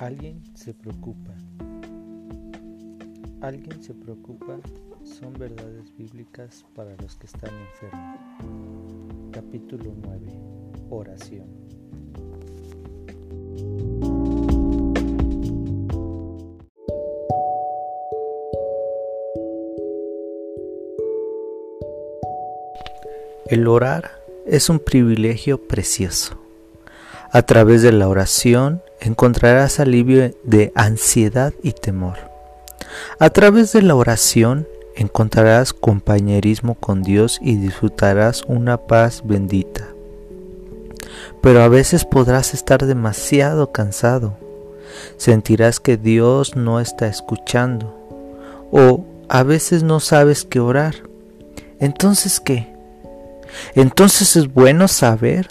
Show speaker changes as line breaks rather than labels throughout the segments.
Alguien se preocupa. Alguien se preocupa son verdades bíblicas para los que están enfermos. Capítulo 9. Oración. El orar es un privilegio precioso. A través de la oración encontrarás alivio de ansiedad y temor. A través de la oración encontrarás compañerismo con Dios y disfrutarás una paz bendita. Pero a veces podrás estar demasiado cansado. Sentirás que Dios no está escuchando. O a veces no sabes qué orar. Entonces, ¿qué? Entonces es bueno saber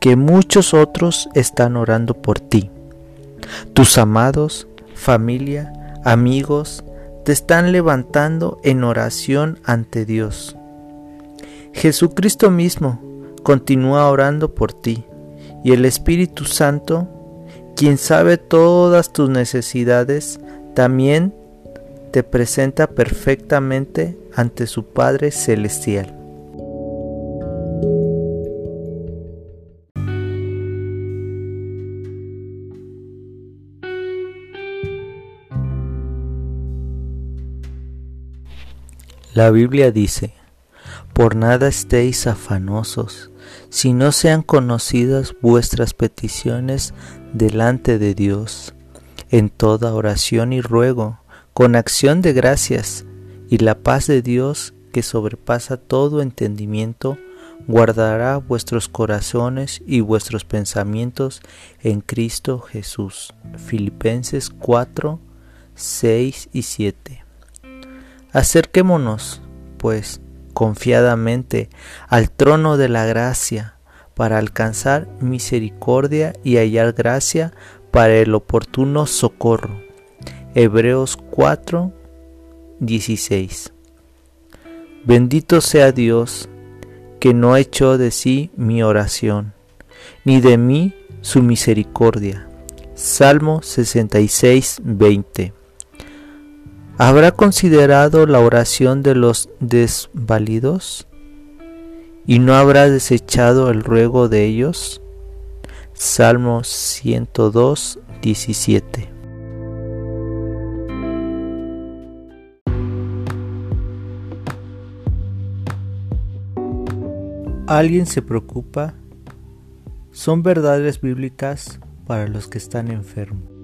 que muchos otros están orando por ti. Tus amados, familia, amigos, te están levantando en oración ante Dios. Jesucristo mismo continúa orando por ti y el Espíritu Santo, quien sabe todas tus necesidades, también te presenta perfectamente ante su Padre Celestial. La Biblia dice, por nada estéis afanosos, si no sean conocidas vuestras peticiones delante de Dios, en toda oración y ruego, con acción de gracias, y la paz de Dios, que sobrepasa todo entendimiento, guardará vuestros corazones y vuestros pensamientos en Cristo Jesús. Filipenses 4, 6 y 7. Acerquémonos, pues, confiadamente al trono de la gracia para alcanzar misericordia y hallar gracia para el oportuno socorro. Hebreos 4, 16. Bendito sea Dios, que no echó de sí mi oración, ni de mí su misericordia. Salmo 66, 20. ¿Habrá considerado la oración de los desvalidos? ¿Y no habrá desechado el ruego de ellos? Salmo 102, 17. ¿Alguien se preocupa? Son verdades bíblicas para los que están enfermos.